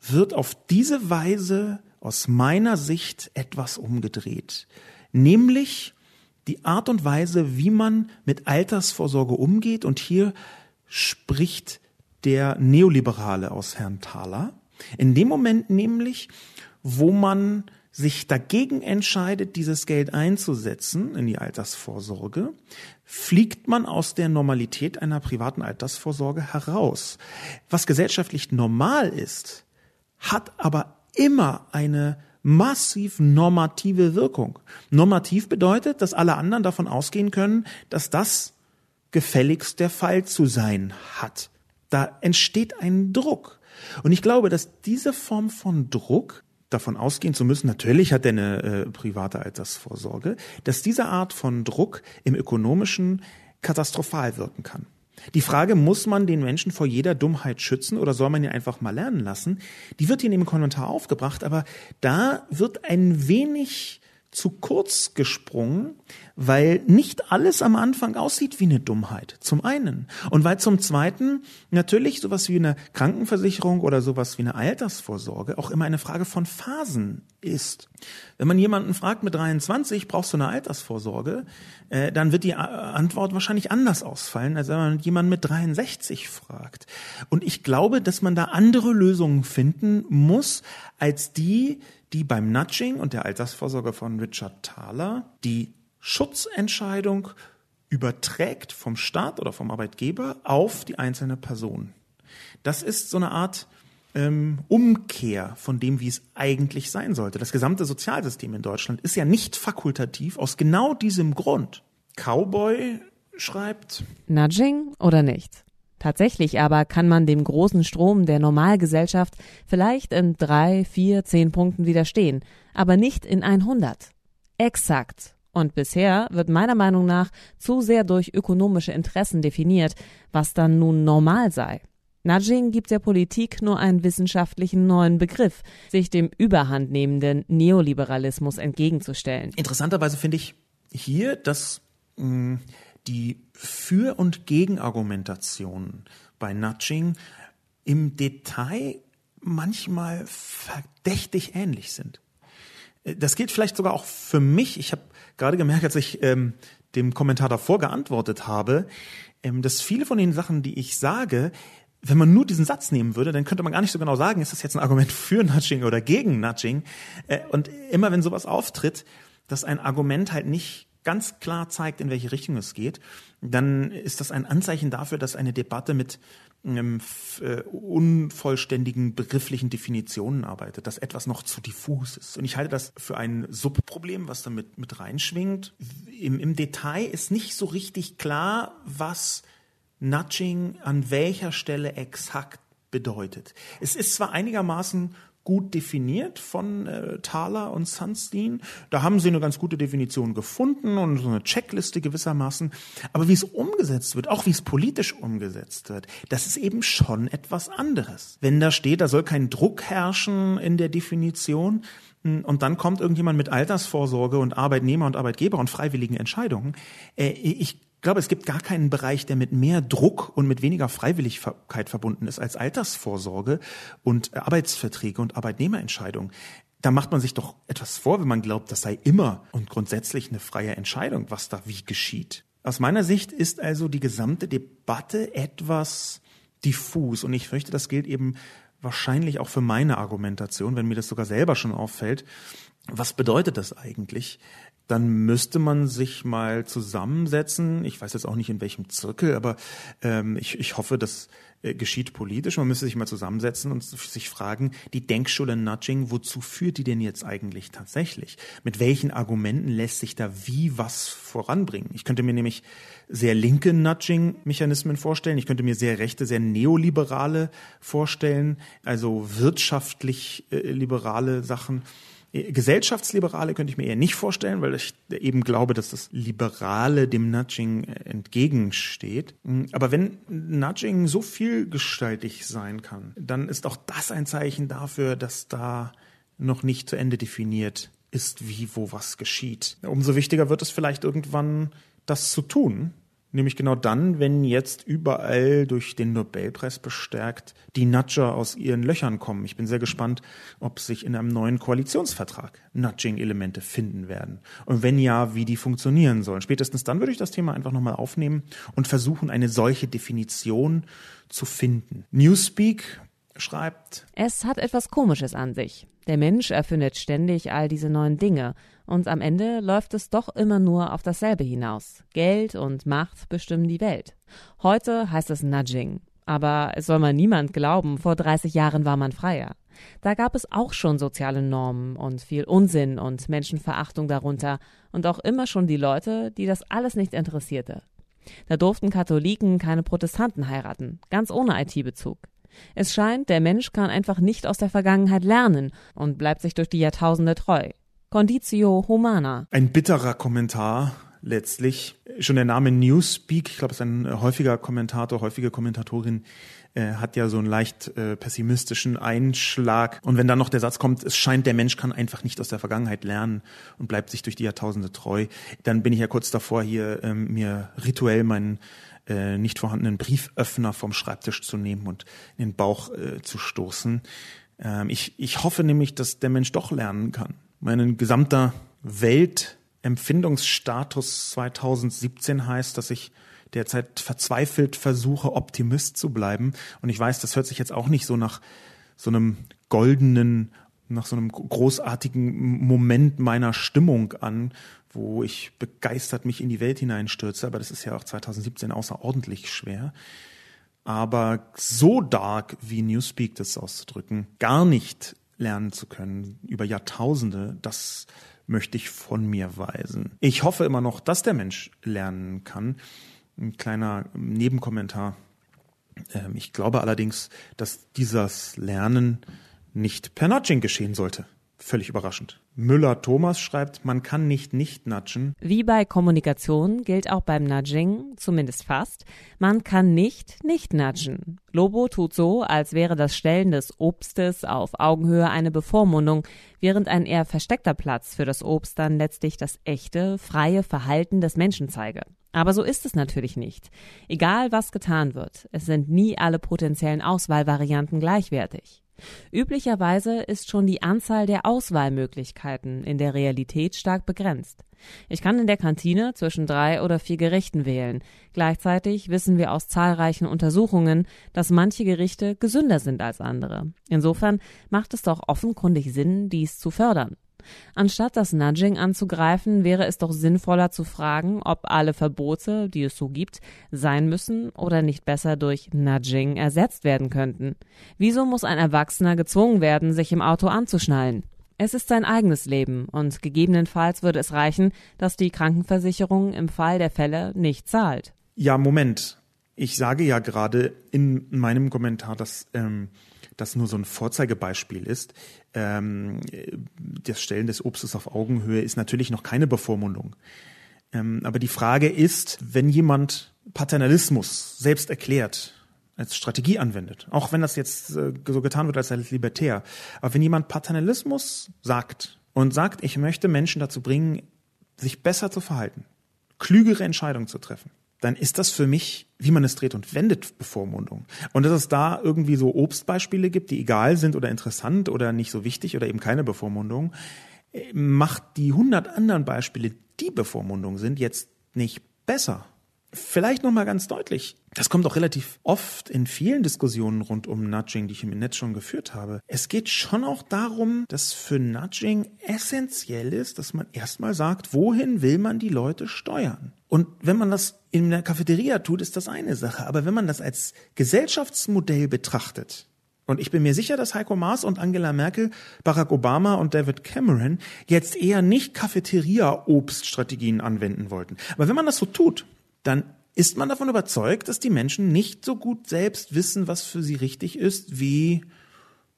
wird auf diese Weise aus meiner Sicht etwas umgedreht. Nämlich die Art und Weise, wie man mit Altersvorsorge umgeht. Und hier spricht der Neoliberale aus Herrn Thaler. In dem Moment nämlich, wo man sich dagegen entscheidet, dieses Geld einzusetzen in die Altersvorsorge, fliegt man aus der Normalität einer privaten Altersvorsorge heraus. Was gesellschaftlich normal ist, hat aber immer eine massiv normative Wirkung. Normativ bedeutet, dass alle anderen davon ausgehen können, dass das gefälligst der Fall zu sein hat. Da entsteht ein Druck. Und ich glaube, dass diese Form von Druck davon ausgehen zu müssen, natürlich hat er eine äh, private Altersvorsorge, dass diese Art von Druck im ökonomischen katastrophal wirken kann. Die Frage, muss man den Menschen vor jeder Dummheit schützen oder soll man ihn einfach mal lernen lassen, die wird hier in dem Kommentar aufgebracht, aber da wird ein wenig zu kurz gesprungen, weil nicht alles am Anfang aussieht wie eine Dummheit. Zum einen. Und weil zum zweiten natürlich sowas wie eine Krankenversicherung oder sowas wie eine Altersvorsorge auch immer eine Frage von Phasen ist. Wenn man jemanden fragt mit 23, brauchst du eine Altersvorsorge, äh, dann wird die Antwort wahrscheinlich anders ausfallen, als wenn man jemanden mit 63 fragt. Und ich glaube, dass man da andere Lösungen finden muss, als die, die beim Nudging und der Altersvorsorge von Richard Thaler die Schutzentscheidung überträgt vom Staat oder vom Arbeitgeber auf die einzelne Person. Das ist so eine Art ähm, Umkehr von dem, wie es eigentlich sein sollte. Das gesamte Sozialsystem in Deutschland ist ja nicht fakultativ aus genau diesem Grund. Cowboy schreibt Nudging oder nicht? Tatsächlich aber kann man dem großen Strom der Normalgesellschaft vielleicht in drei, vier, zehn Punkten widerstehen, aber nicht in 100. Exakt. Und bisher wird meiner Meinung nach zu sehr durch ökonomische Interessen definiert, was dann nun normal sei. Nudging gibt der Politik nur einen wissenschaftlichen neuen Begriff, sich dem überhandnehmenden Neoliberalismus entgegenzustellen. Interessanterweise finde ich hier, dass mh, hm, die Für- und Gegenargumentationen bei Nudging im Detail manchmal verdächtig ähnlich sind. Äh, das gilt vielleicht sogar auch für mich. Ich habe gerade gemerkt, als ich ähm, dem Kommentar davor geantwortet habe, ähm, dass viele von den Sachen, die ich sage, wenn man nur diesen Satz nehmen würde, dann könnte man gar nicht so genau sagen, ist das jetzt ein Argument für Nudging oder gegen Nudging. Äh, und immer wenn sowas auftritt, dass ein Argument halt nicht ganz klar zeigt, in welche Richtung es geht, dann ist das ein Anzeichen dafür, dass eine Debatte mit ähm, äh, unvollständigen begrifflichen Definitionen arbeitet, dass etwas noch zu diffus ist. Und ich halte das für ein Subproblem, was damit mit reinschwingt. Im, Im Detail ist nicht so richtig klar, was Nudging an welcher Stelle exakt bedeutet. Es ist zwar einigermaßen gut definiert von äh, Thaler und Sunstein. Da haben sie eine ganz gute Definition gefunden und so eine Checkliste gewissermaßen. Aber wie es umgesetzt wird, auch wie es politisch umgesetzt wird, das ist eben schon etwas anderes. Wenn da steht, da soll kein Druck herrschen in der Definition, hm, und dann kommt irgendjemand mit Altersvorsorge und Arbeitnehmer und Arbeitgeber und freiwilligen Entscheidungen. Äh, ich ich glaube, es gibt gar keinen Bereich, der mit mehr Druck und mit weniger Freiwilligkeit verbunden ist als Altersvorsorge und äh, Arbeitsverträge und Arbeitnehmerentscheidungen. Da macht man sich doch etwas vor, wenn man glaubt, das sei immer und grundsätzlich eine freie Entscheidung, was da wie geschieht. Aus meiner Sicht ist also die gesamte Debatte etwas diffus und ich fürchte, das gilt eben wahrscheinlich auch für meine Argumentation, wenn mir das sogar selber schon auffällt. Was bedeutet das eigentlich? Dann müsste man sich mal zusammensetzen. Ich weiß jetzt auch nicht in welchem Zirkel, aber ähm, ich, ich hoffe, das äh, geschieht politisch. Man müsste sich mal zusammensetzen und sich fragen, die Denkschule Nudging, wozu führt die denn jetzt eigentlich tatsächlich? Mit welchen Argumenten lässt sich da wie was voranbringen? Ich könnte mir nämlich sehr linke Nudging-Mechanismen vorstellen. Ich könnte mir sehr rechte, sehr neoliberale vorstellen, also wirtschaftlich äh, liberale Sachen. Gesellschaftsliberale könnte ich mir eher nicht vorstellen, weil ich eben glaube, dass das Liberale dem Nudging entgegensteht. Aber wenn Nudging so vielgestaltig sein kann, dann ist auch das ein Zeichen dafür, dass da noch nicht zu Ende definiert ist, wie, wo, was geschieht. Umso wichtiger wird es vielleicht irgendwann, das zu tun, Nämlich genau dann, wenn jetzt überall durch den Nobelpreis bestärkt die Nudger aus ihren Löchern kommen. Ich bin sehr gespannt, ob sich in einem neuen Koalitionsvertrag Nudging-Elemente finden werden. Und wenn ja, wie die funktionieren sollen. Spätestens dann würde ich das Thema einfach nochmal aufnehmen und versuchen, eine solche Definition zu finden. Newspeak schreibt. Es hat etwas Komisches an sich. Der Mensch erfindet ständig all diese neuen Dinge und am Ende läuft es doch immer nur auf dasselbe hinaus. Geld und Macht bestimmen die Welt. Heute heißt es Nudging. Aber es soll mal niemand glauben, vor 30 Jahren war man freier. Da gab es auch schon soziale Normen und viel Unsinn und Menschenverachtung darunter und auch immer schon die Leute, die das alles nicht interessierte. Da durften Katholiken keine Protestanten heiraten, ganz ohne IT-Bezug. Es scheint, der Mensch kann einfach nicht aus der Vergangenheit lernen und bleibt sich durch die Jahrtausende treu. Conditio humana. Ein bitterer Kommentar letztlich. Schon der Name Newspeak, ich glaube, es ist ein häufiger Kommentator, häufige Kommentatorin, äh, hat ja so einen leicht äh, pessimistischen Einschlag. Und wenn dann noch der Satz kommt, es scheint, der Mensch kann einfach nicht aus der Vergangenheit lernen und bleibt sich durch die Jahrtausende treu, dann bin ich ja kurz davor, hier ähm, mir rituell meinen äh, nicht vorhandenen Brieföffner vom Schreibtisch zu nehmen und in den Bauch äh, zu stoßen. Ähm, ich, ich hoffe nämlich, dass der Mensch doch lernen kann mein gesamter Weltempfindungsstatus 2017 heißt, dass ich derzeit verzweifelt versuche, Optimist zu bleiben. Und ich weiß, das hört sich jetzt auch nicht so nach so einem goldenen, nach so einem großartigen Moment meiner Stimmung an, wo ich begeistert mich in die Welt hineinstürze. Aber das ist ja auch 2017 außerordentlich schwer. Aber so dark wie Newspeak das auszudrücken, gar nicht lernen zu können über Jahrtausende, das möchte ich von mir weisen. Ich hoffe immer noch, dass der Mensch lernen kann. Ein kleiner Nebenkommentar. Ähm, ich glaube allerdings, dass dieses Lernen nicht per Nudging geschehen sollte. Völlig überraschend. Müller-Thomas schreibt, man kann nicht nicht nudgen. Wie bei Kommunikation gilt auch beim Nudging, zumindest fast, man kann nicht nicht nudgen. Lobo tut so, als wäre das Stellen des Obstes auf Augenhöhe eine Bevormundung, während ein eher versteckter Platz für das Obst dann letztlich das echte, freie Verhalten des Menschen zeige. Aber so ist es natürlich nicht. Egal was getan wird, es sind nie alle potenziellen Auswahlvarianten gleichwertig. Üblicherweise ist schon die Anzahl der Auswahlmöglichkeiten in der Realität stark begrenzt. Ich kann in der Kantine zwischen drei oder vier Gerichten wählen. Gleichzeitig wissen wir aus zahlreichen Untersuchungen, dass manche Gerichte gesünder sind als andere. Insofern macht es doch offenkundig Sinn, dies zu fördern. Anstatt das Nudging anzugreifen, wäre es doch sinnvoller zu fragen, ob alle Verbote, die es so gibt, sein müssen oder nicht besser durch Nudging ersetzt werden könnten. Wieso muss ein Erwachsener gezwungen werden, sich im Auto anzuschnallen? Es ist sein eigenes Leben und gegebenenfalls würde es reichen, dass die Krankenversicherung im Fall der Fälle nicht zahlt. Ja, Moment. Ich sage ja gerade in meinem Kommentar, dass ähm, das nur so ein Vorzeigebeispiel ist. Ähm, das Stellen des Obstes auf Augenhöhe ist natürlich noch keine Bevormundung. Ähm, aber die Frage ist, wenn jemand Paternalismus selbst erklärt, als Strategie anwendet, auch wenn das jetzt äh, so getan wird als als libertär, aber wenn jemand Paternalismus sagt und sagt, ich möchte Menschen dazu bringen, sich besser zu verhalten, klügere Entscheidungen zu treffen, dann ist das für mich, wie man es dreht und wendet, Bevormundung. Und dass es da irgendwie so Obstbeispiele gibt, die egal sind oder interessant oder nicht so wichtig oder eben keine Bevormundung, äh, macht die hundert anderen Beispiele, die Bevormundung sind, jetzt nicht besser. Vielleicht noch mal ganz deutlich. Das kommt auch relativ oft in vielen Diskussionen rund um Nudging, die ich im Netz schon geführt habe. Es geht schon auch darum, dass für Nudging essentiell ist, dass man erstmal sagt, wohin will man die Leute steuern? Und wenn man das in der Cafeteria tut, ist das eine Sache. Aber wenn man das als Gesellschaftsmodell betrachtet, und ich bin mir sicher, dass Heiko Maas und Angela Merkel, Barack Obama und David Cameron jetzt eher nicht Cafeteria-Obststrategien anwenden wollten. Aber wenn man das so tut, dann ist man davon überzeugt, dass die Menschen nicht so gut selbst wissen, was für sie richtig ist, wie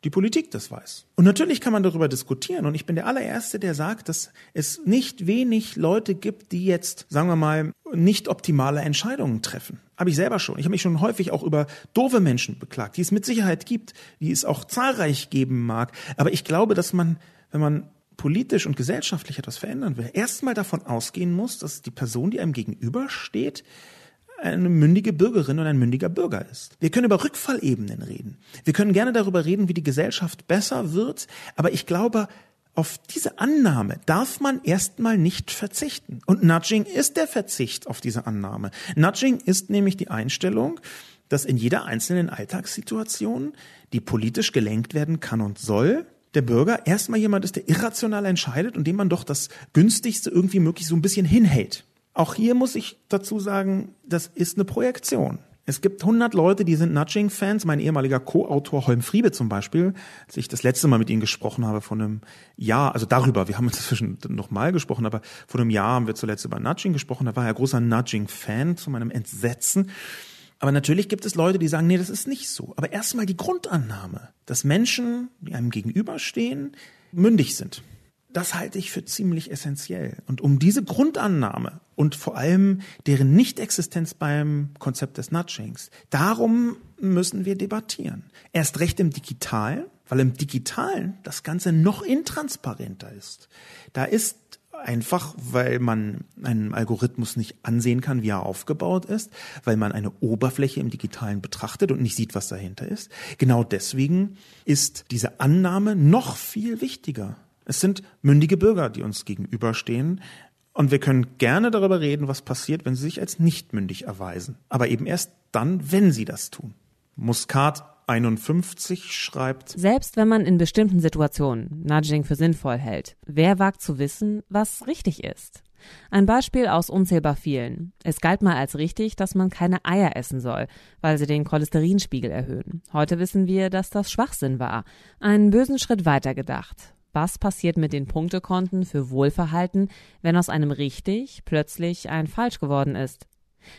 die Politik das weiß. Und natürlich kann man darüber diskutieren. Und ich bin der allererste, der sagt, dass es nicht wenig Leute gibt, die jetzt, sagen wir mal, nicht optimale Entscheidungen treffen. Habe ich selber schon. Ich habe mich schon häufig auch über doofe Menschen beklagt, die es mit Sicherheit gibt, die es auch zahlreich geben mag. Aber ich glaube, dass man, wenn man politisch und gesellschaftlich etwas verändern will, erstmal davon ausgehen muss, dass die Person, die einem gegenübersteht, eine mündige Bürgerin und ein mündiger Bürger ist. Wir können über Rückfallebenen reden. Wir können gerne darüber reden, wie die Gesellschaft besser wird, aber ich glaube, auf diese Annahme darf man erstmal nicht verzichten. Und Nudging ist der Verzicht auf diese Annahme. Nudging ist nämlich die Einstellung, dass in jeder einzelnen Alltagssituation, die politisch gelenkt werden kann und soll, der Bürger erstmal jemand ist, der irrational entscheidet und dem man doch das günstigste irgendwie möglich so ein bisschen hinhält. Auch hier muss ich dazu sagen, das ist eine Projektion. Es gibt 100 Leute, die sind Nudging-Fans. Mein ehemaliger Co-Autor Holm Friebe zum Beispiel, als ich das letzte Mal mit ihm gesprochen habe vor einem Jahr, also darüber, wir haben inzwischen noch mal gesprochen, aber vor einem Jahr haben wir zuletzt über Nudging gesprochen. Da war er großer Nudging-Fan zu meinem Entsetzen. Aber natürlich gibt es Leute, die sagen, nee, das ist nicht so. Aber erstmal die Grundannahme, dass Menschen, die einem gegenüberstehen, mündig sind. Das halte ich für ziemlich essentiell. Und um diese Grundannahme und vor allem deren Nichtexistenz beim Konzept des Nudgings, darum müssen wir debattieren. Erst recht im Digitalen, weil im Digitalen das Ganze noch intransparenter ist. Da ist einfach, weil man einen Algorithmus nicht ansehen kann, wie er aufgebaut ist, weil man eine Oberfläche im Digitalen betrachtet und nicht sieht, was dahinter ist. Genau deswegen ist diese Annahme noch viel wichtiger. Es sind mündige Bürger, die uns gegenüberstehen. Und wir können gerne darüber reden, was passiert, wenn sie sich als nicht mündig erweisen. Aber eben erst dann, wenn sie das tun. Muscat 51 schreibt. Selbst wenn man in bestimmten Situationen Nudging für sinnvoll hält, wer wagt zu wissen, was richtig ist? Ein Beispiel aus unzählbar vielen. Es galt mal als richtig, dass man keine Eier essen soll, weil sie den Cholesterinspiegel erhöhen. Heute wissen wir, dass das Schwachsinn war. Einen bösen Schritt weiter gedacht. Was passiert mit den Punktekonten für Wohlverhalten, wenn aus einem richtig plötzlich ein falsch geworden ist?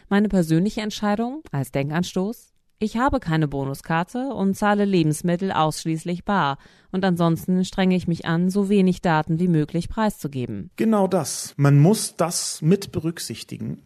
Meine persönliche Entscheidung als Denkanstoß? Ich habe keine Bonuskarte und zahle Lebensmittel ausschließlich bar. Und ansonsten strenge ich mich an, so wenig Daten wie möglich preiszugeben. Genau das. Man muss das mit berücksichtigen.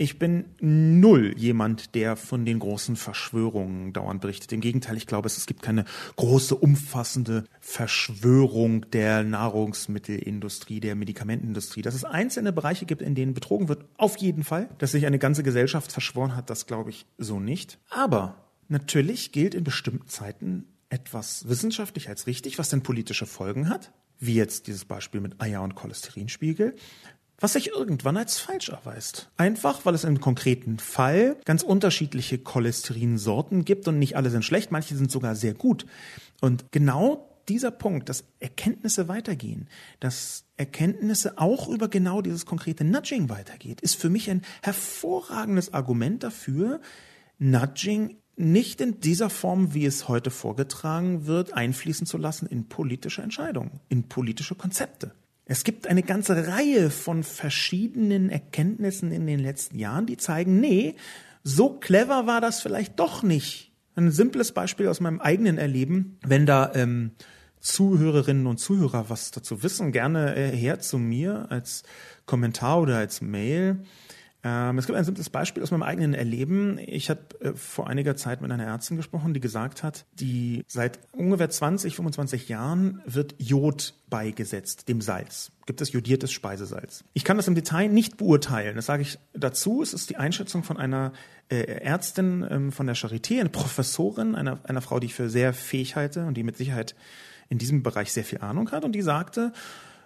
Ich bin null jemand, der von den großen Verschwörungen dauernd berichtet. Im Gegenteil, ich glaube, es gibt keine große, umfassende Verschwörung der Nahrungsmittelindustrie, der Medikamentenindustrie. Dass es einzelne Bereiche gibt, in denen betrogen wird, auf jeden Fall. Dass sich eine ganze Gesellschaft verschworen hat, das glaube ich so nicht. Aber natürlich gilt in bestimmten Zeiten etwas wissenschaftlich als richtig, was dann politische Folgen hat wie jetzt dieses Beispiel mit Eier und Cholesterinspiegel, was sich irgendwann als falsch erweist. Einfach, weil es im konkreten Fall ganz unterschiedliche Cholesterinsorten gibt und nicht alle sind schlecht, manche sind sogar sehr gut. Und genau dieser Punkt, dass Erkenntnisse weitergehen, dass Erkenntnisse auch über genau dieses konkrete Nudging weitergeht, ist für mich ein hervorragendes Argument dafür, Nudging nicht in dieser Form, wie es heute vorgetragen wird, einfließen zu lassen in politische Entscheidungen, in politische Konzepte. Es gibt eine ganze Reihe von verschiedenen Erkenntnissen in den letzten Jahren, die zeigen, nee, so clever war das vielleicht doch nicht. Ein simples Beispiel aus meinem eigenen Erleben, wenn da ähm, Zuhörerinnen und Zuhörer was dazu wissen, gerne äh, her zu mir als Kommentar oder als Mail. Ähm, es gibt ein simples Beispiel aus meinem eigenen Erleben. Ich habe äh, vor einiger Zeit mit einer Ärztin gesprochen, die gesagt hat, die seit ungefähr 20, 25 Jahren wird Jod beigesetzt, dem Salz. Gibt es jodiertes Speisesalz. Ich kann das im Detail nicht beurteilen. Das sage ich dazu. Es ist die Einschätzung von einer äh, Ärztin ähm, von der Charité, eine Professorin, einer, einer Frau, die ich für sehr fähig halte und die mit Sicherheit in diesem Bereich sehr viel Ahnung hat. Und die sagte,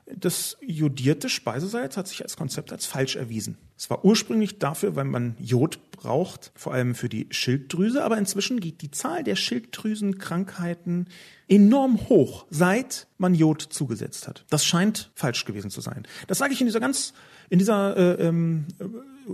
das jodierte Speisesalz hat sich als Konzept als falsch erwiesen. Es war ursprünglich dafür, weil man Jod braucht, vor allem für die Schilddrüse, aber inzwischen geht die Zahl der Schilddrüsenkrankheiten enorm hoch, seit man Jod zugesetzt hat. Das scheint falsch gewesen zu sein. Das sage ich in dieser ganz, in dieser äh, ähm,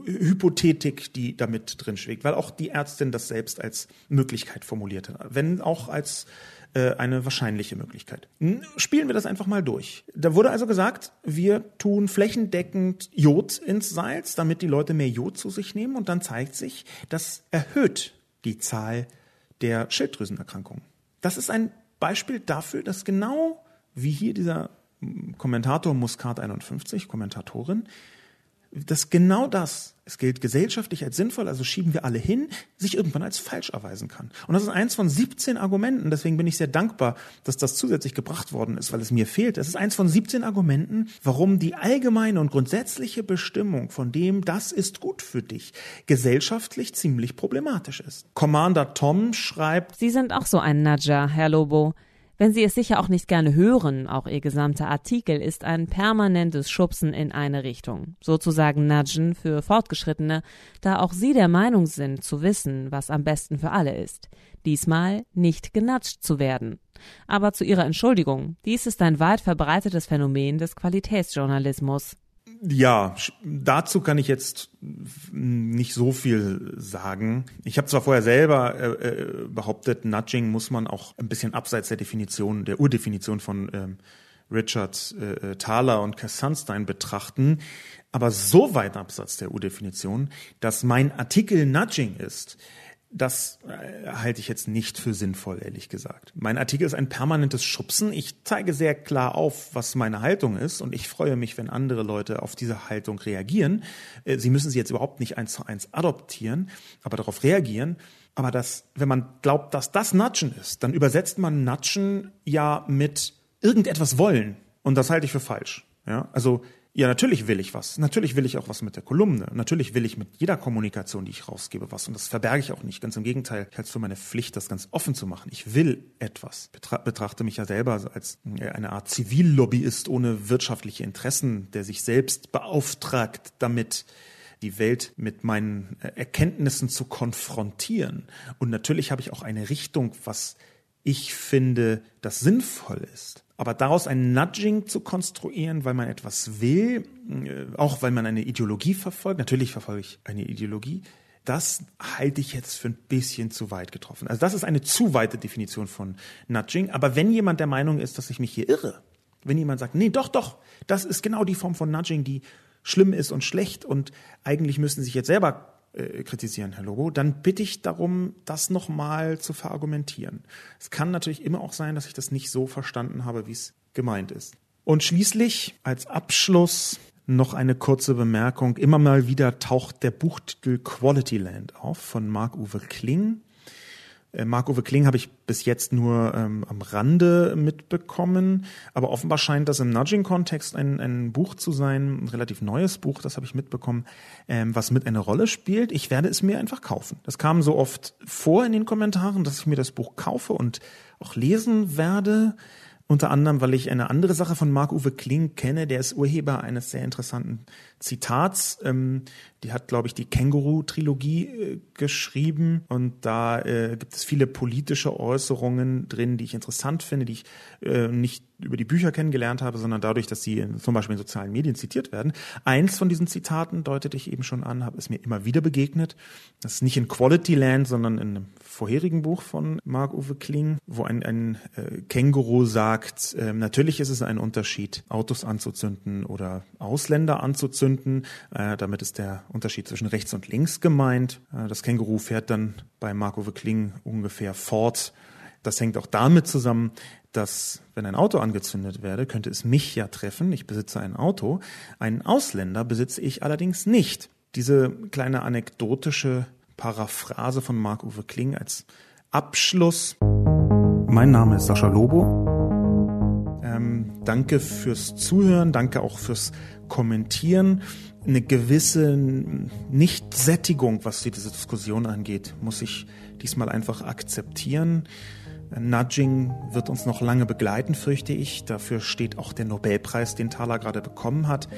Hypothetik, die damit drin schlägt, weil auch die Ärztin das selbst als Möglichkeit formuliert hat, wenn auch als äh, eine wahrscheinliche Möglichkeit. Spielen wir das einfach mal durch. Da wurde also gesagt, wir tun flächendeckend Jod ins Salz, damit die Leute mehr Jod zu sich nehmen und dann zeigt sich, das erhöht die Zahl der Schilddrüsenerkrankungen. Das ist ein Beispiel dafür, dass genau wie hier dieser Kommentator Muscat 51, Kommentatorin, Das ist genau das. Es gilt gesellschaftlich als sinnvoll, also schieben wir alle hin, sich irgendwann als falsch erweisen kann. Und das ist eins von 17 Argumenten, deswegen bin ich sehr dankbar, dass das zusätzlich gebracht worden ist, weil es mir fehlt. Es ist eins von 17 Argumenten, warum die allgemeine und grundsätzliche Bestimmung von dem, das ist gut für dich, gesellschaftlich ziemlich problematisch ist. Commander Tom schreibt, Sie sind auch so ein Nudger, Herr Lobo. Wenn Sie es sicher auch nicht gerne hören, auch Ihr gesamter Artikel ist ein permanentes Schubsen in eine Richtung, sozusagen Nudgen für Fortgeschrittene, da auch Sie der Meinung sind zu wissen, was am besten für alle ist. Diesmal nicht genatscht zu werden. Aber zu Ihrer Entschuldigung, dies ist ein weit verbreitetes Phänomen des Qualitätsjournalismus. Ja, dazu kann ich jetzt nicht so viel sagen. Ich habe zwar vorher selber äh, äh, behauptet, Nudging muss man auch ein bisschen abseits der Definition, der Urdefinition von ähm, Richard äh, Thaler und Cass Sunstein betrachten, aber so weit abseits der Urdefinition, dass mein Artikel Nudging ist, das äh, halte ich jetzt nicht für sinnvoll, ehrlich gesagt. Mein Artikel ist ein permanentes Schubsen. Ich zeige sehr klar auf, was meine Haltung ist und ich freue mich, wenn andere Leute auf diese Haltung reagieren. Äh, sie müssen sie jetzt überhaupt nicht eins zu eins adoptieren, aber darauf reagieren. Aber das, wenn man glaubt, dass das Natschen ist, dann übersetzt man Natschen ja mit irgendetwas wollen. Und das halte ich für falsch. Ja, also ja, natürlich will ich was. Natürlich will ich auch was mit der Kolumne. Natürlich will ich mit jeder Kommunikation, die ich rausgebe, was. Und das verberge ich auch nicht. Ganz im Gegenteil. Ich halte es für meine Pflicht, das ganz offen zu machen. Ich will etwas. Betra betrachte mich ja selber als eine Art Zivillobbyist ohne wirtschaftliche Interessen, der sich selbst beauftragt, damit die Welt mit meinen äh, Erkenntnissen zu konfrontieren. Und natürlich habe ich auch eine Richtung, was ich finde, das sinnvoll ist. Aber daraus ein Nudging zu konstruieren, weil man etwas will, äh, auch weil man eine Ideologie verfolgt, natürlich verfolge ich eine Ideologie, das halte ich jetzt für ein bisschen zu weit getroffen. Also das ist eine zu weite Definition von Nudging. Aber wenn jemand der Meinung ist, dass ich mich hier irre, wenn jemand sagt, nee, doch, doch, das ist genau die Form von Nudging, die schlimm ist und schlecht und eigentlich müssen sich jetzt selber äh, kritisieren, Herr Lobo, dann bitte ich darum, das nochmal zu verargumentieren. Es kann natürlich immer auch sein, dass ich das nicht so verstanden habe, wie es gemeint ist. Und schließlich als Abschluss noch eine kurze Bemerkung. Immer mal wieder taucht der Buchtitel Quality Land auf von Marc-Uwe Kling. Äh, Marc-Uwe Kling habe ich bis jetzt nur ähm, am Rande mitbekommen, aber offenbar scheint das im Nudging-Kontext ein, ein Buch zu sein, ein relativ neues Buch, das habe ich mitbekommen, ähm, was mit eine Rolle spielt. Ich werde es mir einfach kaufen. Das kam so oft vor in den Kommentaren, dass ich mir das Buch kaufe und auch lesen werde. Unter anderem, weil ich eine andere Sache von Marc-Uwe Kling kenne, der ist Urheber eines sehr interessanten Zitats. Ähm, die hat, glaube ich, die Känguru-Trilogie äh, geschrieben und da äh, gibt es viele politische Äußerungen drin, die ich interessant finde, die ich äh, nicht über die Bücher kennengelernt habe, sondern dadurch, dass sie in, zum Beispiel in sozialen Medien zitiert werden. Eins von diesen Zitaten deutete ich eben schon an, habe es mir immer wieder begegnet. Das ist nicht in Quality Land, sondern in einem vorherigen Buch von Marc-Uwe Kling, wo ein, ein äh, Känguru sagt, äh, natürlich ist es ein Unterschied, Autos anzuzünden oder Ausländer anzuzünden. Äh, damit ist der Unterschied zwischen rechts und links gemeint. Äh, das Känguru fährt dann bei Marc-Uwe Kling ungefähr fort. Das hängt auch damit zusammen, dass wenn ein Auto angezündet werde, könnte es mich ja treffen. Ich besitze ein Auto. Einen Ausländer besitze ich allerdings nicht. Diese kleine anekdotische Paraphrase von Marc-Uwe Kling als Abschluss. Mein Name ist Sascha Lobo. Ähm, danke fürs Zuhören, danke auch fürs Kommentieren. Eine gewisse Nichtsättigung, was diese Diskussion angeht, muss ich diesmal einfach akzeptieren. Nudging wird uns noch lange begleiten, fürchte ich. Dafür steht auch der Nobelpreis, den Thaler gerade bekommen hat.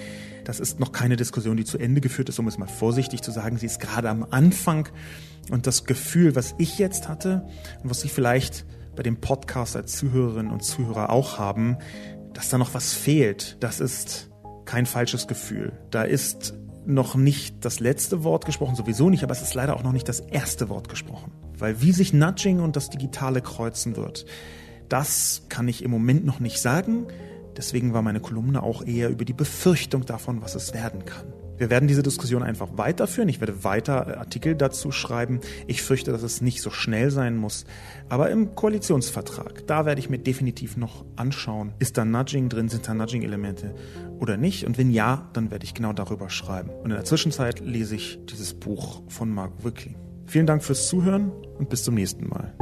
Das ist noch keine Diskussion, die zu Ende geführt ist, um es mal vorsichtig zu sagen. Sie ist gerade am Anfang. Und das Gefühl, was ich jetzt hatte und was Sie vielleicht bei dem Podcast als Zuhörerinnen und Zuhörer auch haben, dass da noch was fehlt, das ist kein falsches Gefühl. Da ist noch nicht das letzte Wort gesprochen, sowieso nicht, aber es ist leider auch noch nicht das erste Wort gesprochen. Weil wie sich Nudging und das Digitale kreuzen wird, das kann ich im Moment noch nicht sagen. Deswegen war meine Kolumne auch eher über die Befürchtung davon, was es werden kann. Wir werden diese Diskussion einfach weiterführen. Ich werde weiter Artikel dazu schreiben. Ich fürchte, dass es nicht so schnell sein muss. Aber im Koalitionsvertrag, da werde ich mir definitiv noch anschauen, ist da Nudging drin, sind da Nudging-Elemente oder nicht? Und wenn ja, dann werde ich genau darüber schreiben. Und in der Zwischenzeit lese ich dieses Buch von Mark Wickley. Vielen Dank fürs Zuhören und bis zum nächsten Mal.